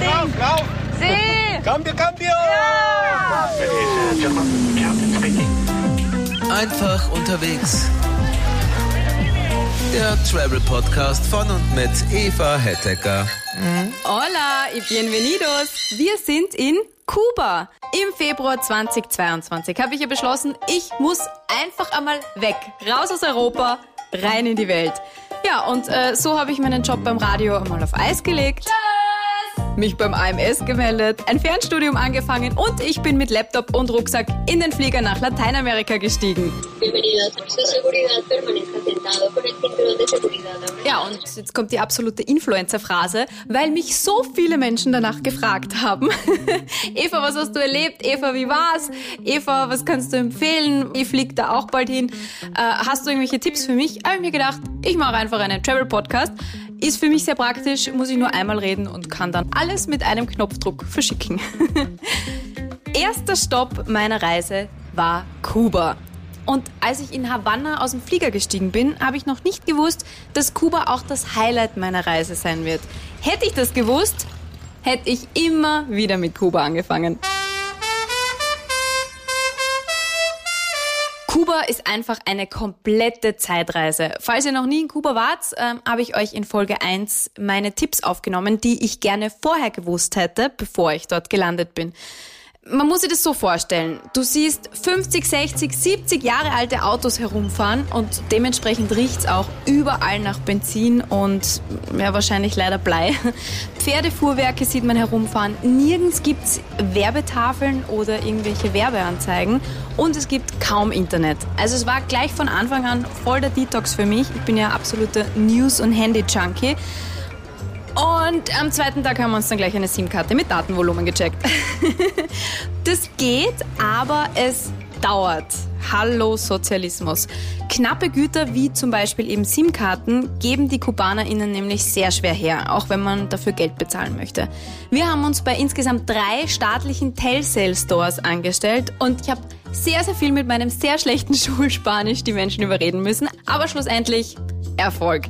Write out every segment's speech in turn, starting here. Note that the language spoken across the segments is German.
Ding. lauf! Sie! Cambio, cambio! Einfach unterwegs. Der Travel Podcast von und mit Eva Hettecker. Hola y bienvenidos. Wir sind in Kuba. Im Februar 2022 habe ich ja beschlossen, ich muss einfach einmal weg. Raus aus Europa, rein in die Welt. Ja, und äh, so habe ich meinen Job beim Radio einmal auf Eis gelegt. Mich beim AMS gemeldet, ein Fernstudium angefangen und ich bin mit Laptop und Rucksack in den Flieger nach Lateinamerika gestiegen. Ja, und jetzt kommt die absolute Influencer-Phrase, weil mich so viele Menschen danach gefragt haben. Eva, was hast du erlebt? Eva, wie war's? Eva, was kannst du empfehlen? Ich flieg da auch bald hin. Äh, hast du irgendwelche Tipps für mich? Habe ich mir gedacht, ich mache einfach einen Travel-Podcast. Ist für mich sehr praktisch, muss ich nur einmal reden und kann dann alles mit einem Knopfdruck verschicken. Erster Stopp meiner Reise war Kuba. Und als ich in Havanna aus dem Flieger gestiegen bin, habe ich noch nicht gewusst, dass Kuba auch das Highlight meiner Reise sein wird. Hätte ich das gewusst, hätte ich immer wieder mit Kuba angefangen. Kuba ist einfach eine komplette Zeitreise. Falls ihr noch nie in Kuba wart, ähm, habe ich euch in Folge 1 meine Tipps aufgenommen, die ich gerne vorher gewusst hätte, bevor ich dort gelandet bin. Man muss sich das so vorstellen. Du siehst 50, 60, 70 Jahre alte Autos herumfahren und dementsprechend riecht's auch überall nach Benzin und ja, wahrscheinlich leider Blei. Pferdefuhrwerke sieht man herumfahren. Nirgends gibt's Werbetafeln oder irgendwelche Werbeanzeigen und es gibt kaum Internet. Also es war gleich von Anfang an voll der Detox für mich. Ich bin ja absoluter News- und Handy-Junkie. Und am zweiten Tag haben wir uns dann gleich eine SIM-Karte mit Datenvolumen gecheckt. das geht, aber es dauert. Hallo Sozialismus. Knappe Güter wie zum Beispiel eben SIM-Karten geben die KubanerInnen nämlich sehr schwer her, auch wenn man dafür Geld bezahlen möchte. Wir haben uns bei insgesamt drei staatlichen Telcel-Stores angestellt und ich habe sehr, sehr viel mit meinem sehr schlechten Schulspanisch die Menschen überreden müssen, aber schlussendlich Erfolg.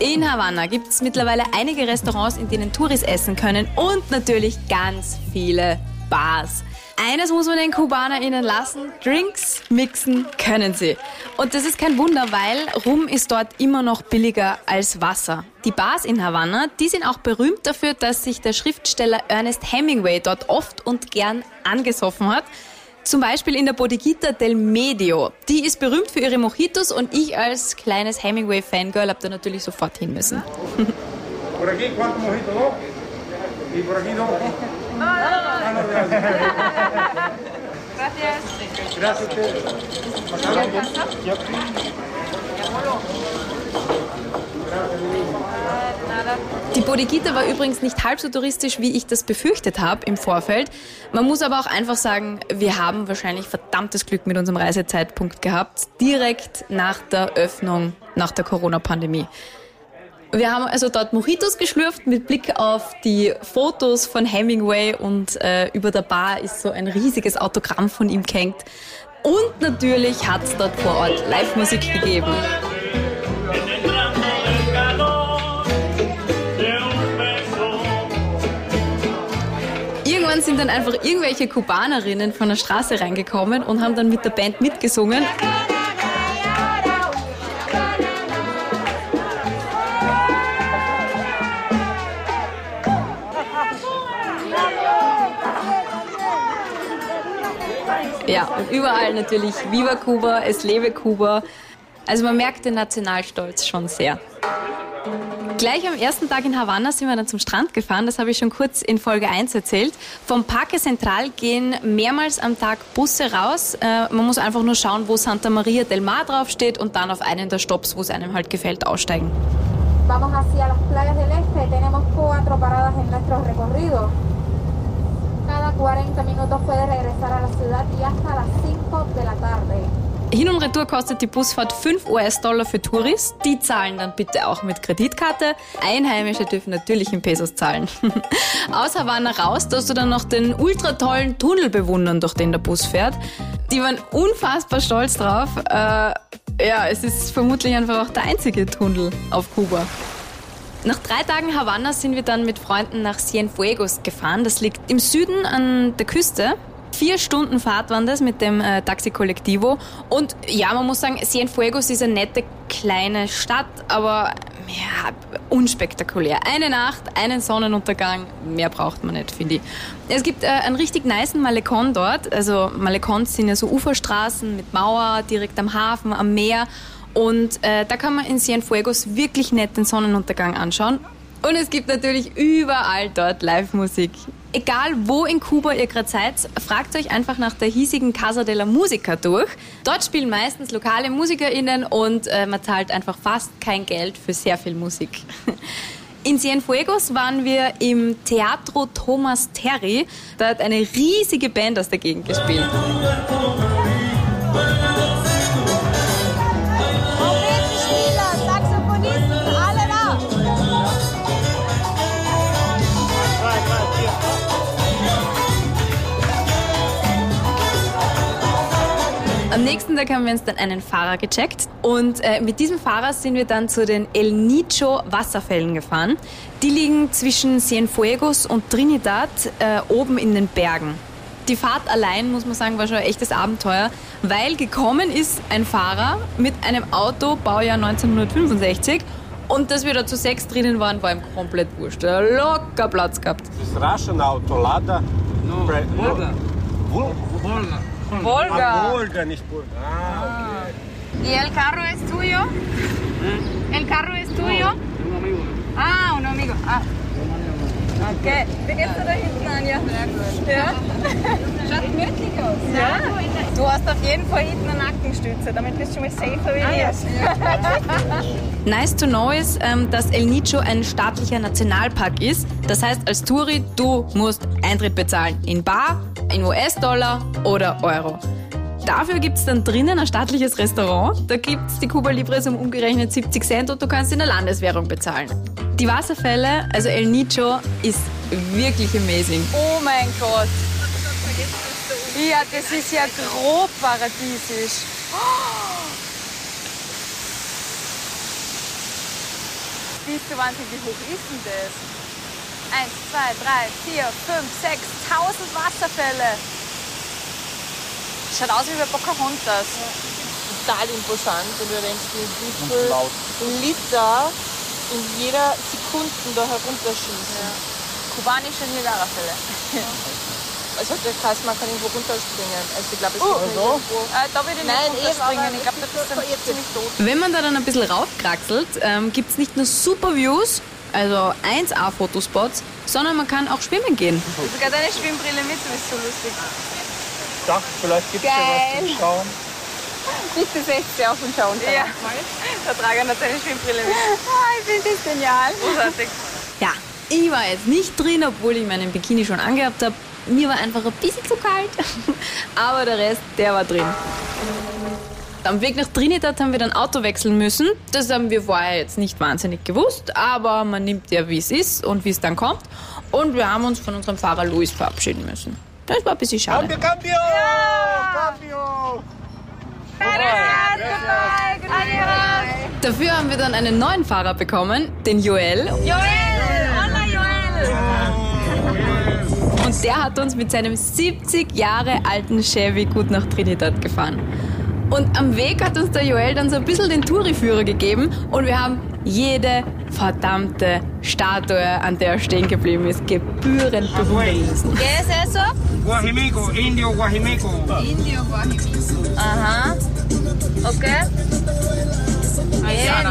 In Havanna gibt es mittlerweile einige Restaurants, in denen Touris essen können und natürlich ganz viele Bars. Eines muss man den KubanerInnen lassen, Drinks mixen können sie. Und das ist kein Wunder, weil Rum ist dort immer noch billiger als Wasser. Die Bars in Havanna, die sind auch berühmt dafür, dass sich der Schriftsteller Ernest Hemingway dort oft und gern angesoffen hat. Zum Beispiel in der Bodeguita del Medio. Die ist berühmt für ihre Mojitos und ich als kleines Hemingway-Fangirl habe da natürlich sofort hin müssen. Por Die Bodeguita war übrigens nicht halb so touristisch, wie ich das befürchtet habe im Vorfeld. Man muss aber auch einfach sagen, wir haben wahrscheinlich verdammtes Glück mit unserem Reisezeitpunkt gehabt, direkt nach der Öffnung, nach der Corona-Pandemie. Wir haben also dort Mojitos geschlürft mit Blick auf die Fotos von Hemingway und äh, über der Bar ist so ein riesiges Autogramm von ihm gehängt. Und natürlich hat es dort vor Ort Live-Musik gegeben. Sind dann einfach irgendwelche Kubanerinnen von der Straße reingekommen und haben dann mit der Band mitgesungen. Ja, und überall natürlich Viva Kuba, es lebe Kuba. Also man merkt den Nationalstolz schon sehr. Gleich am ersten Tag in Havanna sind wir dann zum Strand gefahren. Das habe ich schon kurz in Folge 1 erzählt. Vom Parque Central gehen mehrmals am Tag Busse raus. Äh, man muss einfach nur schauen, wo Santa Maria del Mar draufsteht und dann auf einen der Stops, wo es einem halt gefällt, aussteigen. Vamos hacia las playas del este. Tenemos cuatro paradas en nuestro recorrido. Cada 40 minutos puede regresar a la ciudad y hasta las 5 de la tarde. Hin und Retour kostet die Busfahrt 5 US-Dollar für Touris. Die zahlen dann bitte auch mit Kreditkarte. Einheimische dürfen natürlich in Pesos zahlen. Aus Havanna raus darfst du dann noch den ultra tollen Tunnel bewundern, durch den der Bus fährt. Die waren unfassbar stolz drauf. Äh, ja, es ist vermutlich einfach auch der einzige Tunnel auf Kuba. Nach drei Tagen Havanna sind wir dann mit Freunden nach Cienfuegos gefahren. Das liegt im Süden an der Küste. Vier Stunden Fahrt waren das mit dem äh, Taxi Collectivo. Und ja, man muss sagen, Cienfuegos ist eine nette kleine Stadt, aber ja, unspektakulär. Eine Nacht, einen Sonnenuntergang, mehr braucht man nicht, finde ich. Es gibt äh, einen richtig niceen Malekon dort. Also Malekons sind ja so Uferstraßen mit Mauer, direkt am Hafen, am Meer. Und äh, da kann man in Cienfuegos wirklich nett den Sonnenuntergang anschauen. Und es gibt natürlich überall dort Live-Musik. Egal wo in Kuba ihr gerade seid, fragt euch einfach nach der hiesigen Casa de la Musica durch. Dort spielen meistens lokale MusikerInnen und äh, man zahlt einfach fast kein Geld für sehr viel Musik. In Cienfuegos waren wir im Teatro Thomas Terry. Da hat eine riesige Band aus der Gegend gespielt. Nächsten Tag haben wir uns dann einen Fahrer gecheckt und äh, mit diesem Fahrer sind wir dann zu den El Nicho Wasserfällen gefahren. Die liegen zwischen Cienfuegos und Trinidad äh, oben in den Bergen. Die Fahrt allein, muss man sagen, war schon ein echtes Abenteuer, weil gekommen ist ein Fahrer mit einem Auto, Baujahr 1965 und dass wir da zu sechs drinnen waren, war ihm komplett wurscht. Er hat locker Platz gehabt. This Russian auto, Lada. No, Pre- Volga. Vol- Volga. Ah, Volga, nicht Volga. Ah, ¿Y el carro es tuyo? ¿El carro es tuyo? Un amigo. Ah, un amigo. Ah. Okay. Wie geht's dir da hinten, Anja? Sehr gut. Ja? Schaut gemütlich aus. Ja. Du hast auf jeden Fall hinten eine Nackenstütze, damit bist du schon mal safer wie wir. Nice to know ist, ähm, dass El Nicho ein staatlicher Nationalpark ist. Das heißt, als Touri, du musst Eintritt bezahlen. In Bar, in US-Dollar oder Euro. Dafür gibt's dann drinnen ein staatliches Restaurant. Da gibt's die Cuba Libres um umgerechnet 70 Cent und du kannst in der Landeswährung bezahlen. Die Wasserfälle, also El Nicho, ist wirklich amazing. Oh mein Gott. Ja, das ist ja grob paradiesisch. Siehst du, Wahnsinn, wie hoch ist denn das? Eins, zwei, drei, vier, fünf, sechs, tausend Wasserfälle. Schaut aus wie bei Pocahontas. total imposant, wenn du denkst, wie viel Liter in jeder Sekunde da herunterschießen. Kubanische Niagarafälle. Also der heißt, man kann irgendwo runterspringen. Also ich glaube, es Oh, gibt so? irgendwo... Äh, da würde ich nicht Nein, eben, runterspringen. aber Ich glaube, da bist du dann ziemlich tot. Wenn man da dann ein bisschen raufkraxelt, ähm, gibt es nicht nur super Views, also 1A-Fotospots, sondern man kann auch schwimmen gehen. Sogar deine Schwimmbrille mit, du bist so lustig. Ich dachte, vielleicht gibt es ja was zum Schauen. Bitte setzt sie auf und schau uns ja. Der Trager hat seine Schwimmbrille mit. Ah, ich finde das genial. Großartig. Ja, ich war jetzt nicht drin, obwohl ich meinen Bikini schon angehabt habe. Mir war einfach ein bisschen zu kalt, aber der Rest, der war drin. Am Weg nach Trinidad haben wir dann Auto wechseln müssen. Das haben wir vorher jetzt nicht wahnsinnig gewusst, aber man nimmt ja, wie es ist und wie es dann kommt. Und wir haben uns von unserem Fahrer Luis verabschieden müssen. Das war ein bisschen schade. Cambio, cambio! Cambio! Dafür haben wir dann einen neuen Fahrer bekommen, den Joel. Joel! Hola, Joel! Und der hat uns mit seinem 70 Jahre alten Chevy gut nach Trinidad gefahren. Und am Weg hat uns der Joel dann so ein bisschen den Touriführer gegeben und wir haben jede verdammte Statue, an der er stehen geblieben ist, gebührend bewundern müssen. ¿Qué es eso? Guajimico, indio Guajimico. Ajá. Okay. Bien.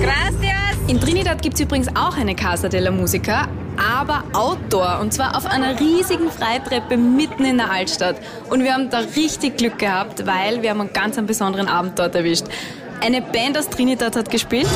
Gracias. In Trinidad gibt es übrigens auch eine Casa de la Musica, aber Outdoor und zwar auf einer riesigen Freitreppe mitten in der Altstadt. Und wir haben da richtig Glück gehabt, weil wir haben einen ganz einen besonderen Abend dort erwischt. Eine Band aus Trinidad hat gespielt.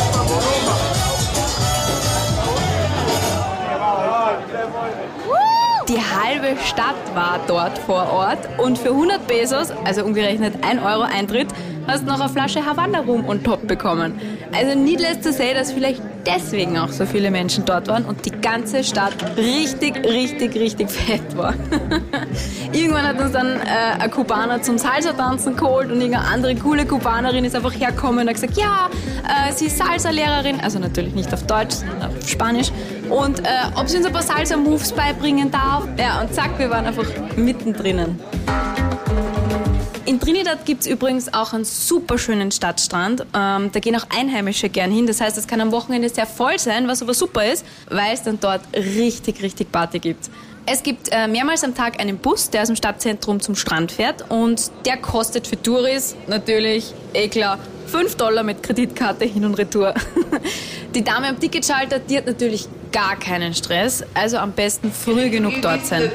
Die halbe Stadt war dort vor Ort und für 100 Pesos, also umgerechnet 1 Euro Eintritt, hast noch eine Flasche Havanna Rum on top bekommen. Also needless to say, dass vielleicht deswegen auch so viele Menschen dort waren und die ganze Stadt richtig, richtig, richtig fett war. Irgendwann hat uns dann äh, ein Kubaner zum Salsa-Tanzen geholt und irgendeine andere coole Kubanerin ist einfach hergekommen und hat gesagt, ja, äh, sie ist Salsa-Lehrerin, also natürlich nicht auf Deutsch, sondern auf Spanisch und äh, ob sie uns ein paar Salsa-Moves beibringen darf. Ja, und zack, wir waren einfach mittendrin. In Trinidad gibt es übrigens auch einen super schönen Stadtstrand. Ähm, da gehen auch Einheimische gern hin. Das heißt, es kann am Wochenende sehr voll sein, was aber super ist, weil es dann dort richtig, richtig Party gibt. Es gibt äh, mehrmals am Tag einen Bus, der aus dem Stadtzentrum zum Strand fährt und der kostet für Touris natürlich, eh klar, 5 Dollar mit Kreditkarte hin und retour. Die Dame am Ticketschalter, die hat natürlich gar keinen Stress, also am besten früh genug dort sein.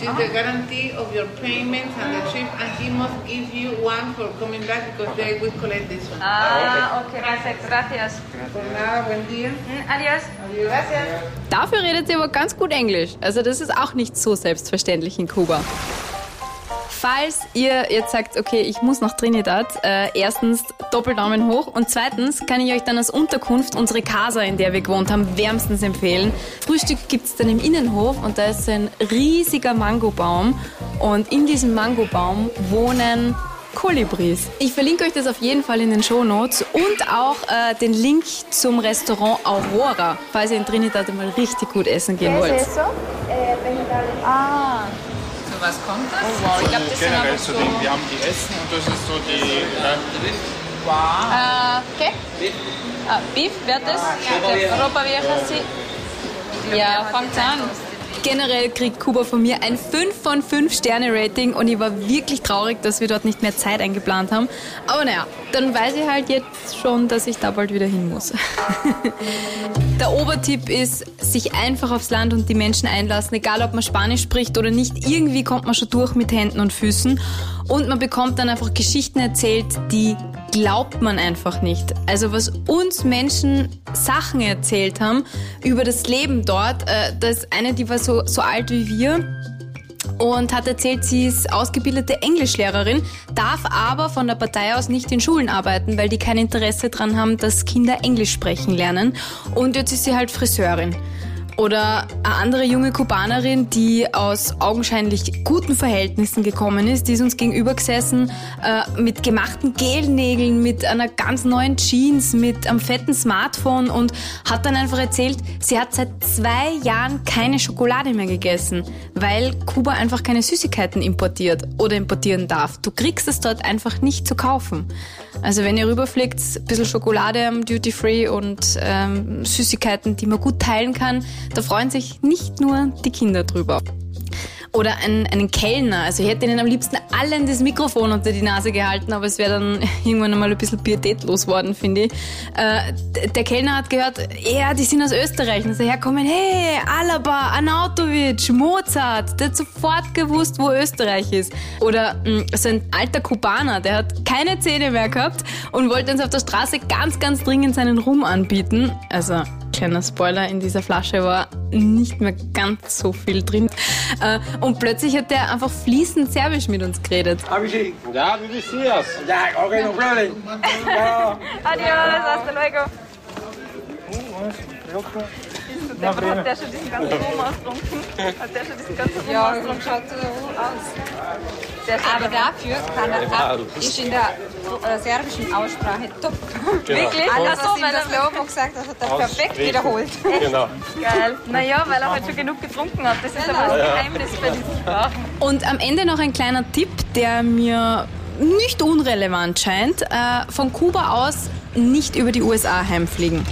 Which is the guarantee of your payments and the trip, and he must give you one for coming back because they will collect this one. Ah, okay, perfekt. Gracias. Por nada, buen día. Adios. Gracias. Dafür redet sie aber ganz gut Englisch. Also das ist auch nicht so selbstverständlich in Kuba. Falls ihr jetzt sagt, okay, ich muss nach Trinidad, äh, erstens Doppeldaumen hoch und zweitens kann ich euch dann als Unterkunft unsere Casa, in der wir gewohnt haben, wärmstens empfehlen. Frühstück gibt's dann im Innenhof und da ist ein riesiger Mangobaum und in diesem Mangobaum wohnen Kolibris. Ich verlinke euch das auf jeden Fall in den Show Notes und auch äh, den Link zum Restaurant Aurora, falls ihr in Trinidad einmal richtig gut essen gehen wollt. Ah. Was kommt das? Oh, wow. Ich glaube, das Generell aber so so... wir haben die Essen und das ist so die. Äh, Ah, ¿Qué? Ah, Beef, wird das? Ropa vieja, sí. Ja, fangt an. Generell kriegt Kuba von mir ein 5 von 5 Sterne Rating und ich war wirklich traurig, dass wir dort nicht mehr Zeit eingeplant haben. Aber naja, dann weiß ich halt jetzt schon, dass ich da bald wieder hin muss. Der Obertipp ist, sich einfach aufs Land und die Menschen einlassen, egal ob man Spanisch spricht oder nicht. Irgendwie kommt man schon durch mit Händen und Füßen und man bekommt dann einfach Geschichten erzählt, die glaubt man einfach nicht. Also was uns Menschen Sachen erzählt haben über das Leben dort, äh, da ist eine, die war so, so alt wie wir und hat erzählt, sie ist ausgebildete Englischlehrerin, darf aber von der Partei aus nicht in Schulen arbeiten, weil die kein Interesse daran haben, dass Kinder Englisch sprechen lernen. Und jetzt ist sie halt Friseurin. Oder eine andere junge Kubanerin, die aus augenscheinlich guten Verhältnissen gekommen ist, die ist uns gegenüber gesessen äh, mit gemachten Gelnägeln, mit einer ganz neuen Jeans, mit einem fetten Smartphone und hat dann einfach erzählt, sie hat seit zwei Jahren keine Schokolade mehr gegessen, weil Kuba einfach keine Süßigkeiten importiert oder importieren darf. Du kriegst es dort einfach nicht zu kaufen. Also wenn ihr rüberfliegt, ein bisschen Schokolade am Duty Free und ähm, Süßigkeiten, die man gut teilen kann, da freuen sich nicht nur die Kinder drüber. Oder einen, einen Kellner. Also ich hätte ihnen am liebsten allen das Mikrofon unter die Nase gehalten, aber es wäre dann irgendwann einmal ein bisschen pietätlos worden, finde ich. Äh, der Kellner hat gehört, ja, die sind aus Österreich. Und ist herkommen, hey, Alaba, Anautovic, Mozart. Der hat sofort gewusst, wo Österreich ist. Oder mh, so ein alter Kubaner, der hat keine Zähne mehr gehabt und wollte uns auf der Straße ganz, ganz dringend seinen Rum anbieten. Also kleiner Spoiler, in dieser Flasche war nicht mehr ganz so viel drin. Äh, Und plötzlich hat der einfach fließend Serbisch mit uns geredet. Ja, wie bist du das? Ja, okay, no problem. Adios, hasta luego. Der hat der schon diesen ganzen Rum ausgetrunken? Hat der schon diesen ganzen Rum Ja, ausgetrunken? schaut so aus. Aber dafür kann er ab, ist in der äh, serbischen Aussprache top. Wirklich? So, was ihm weil das Lobo gesagt hat, hat er perfekt wiederholt. Genau. Geil. Naja, weil er halt schon genug getrunken hat. Das ist aber das Geheimnis bei diesen Sprachen. Und am Ende noch ein kleiner Tipp, der mir nicht unrelevant scheint. Äh, von Kuba aus nicht über die USA heimfliegen.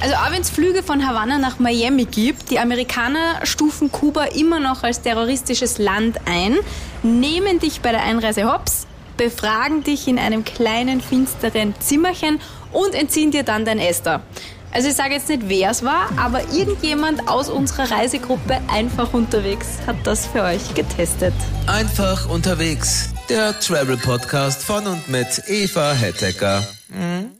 Also auch wenn es Flüge von Havanna nach Miami gibt, die Amerikaner stufen Kuba immer noch als terroristisches Land ein, nehmen dich bei der Einreise hops, befragen dich in einem kleinen finsteren Zimmerchen und entziehen dir dann dein Esther. Also ich sage jetzt nicht, wer es war, aber irgendjemand aus unserer Reisegruppe einfach unterwegs hat das für euch getestet. Einfach unterwegs. Der Travel Podcast von und mit Eva Hettecker. Hm?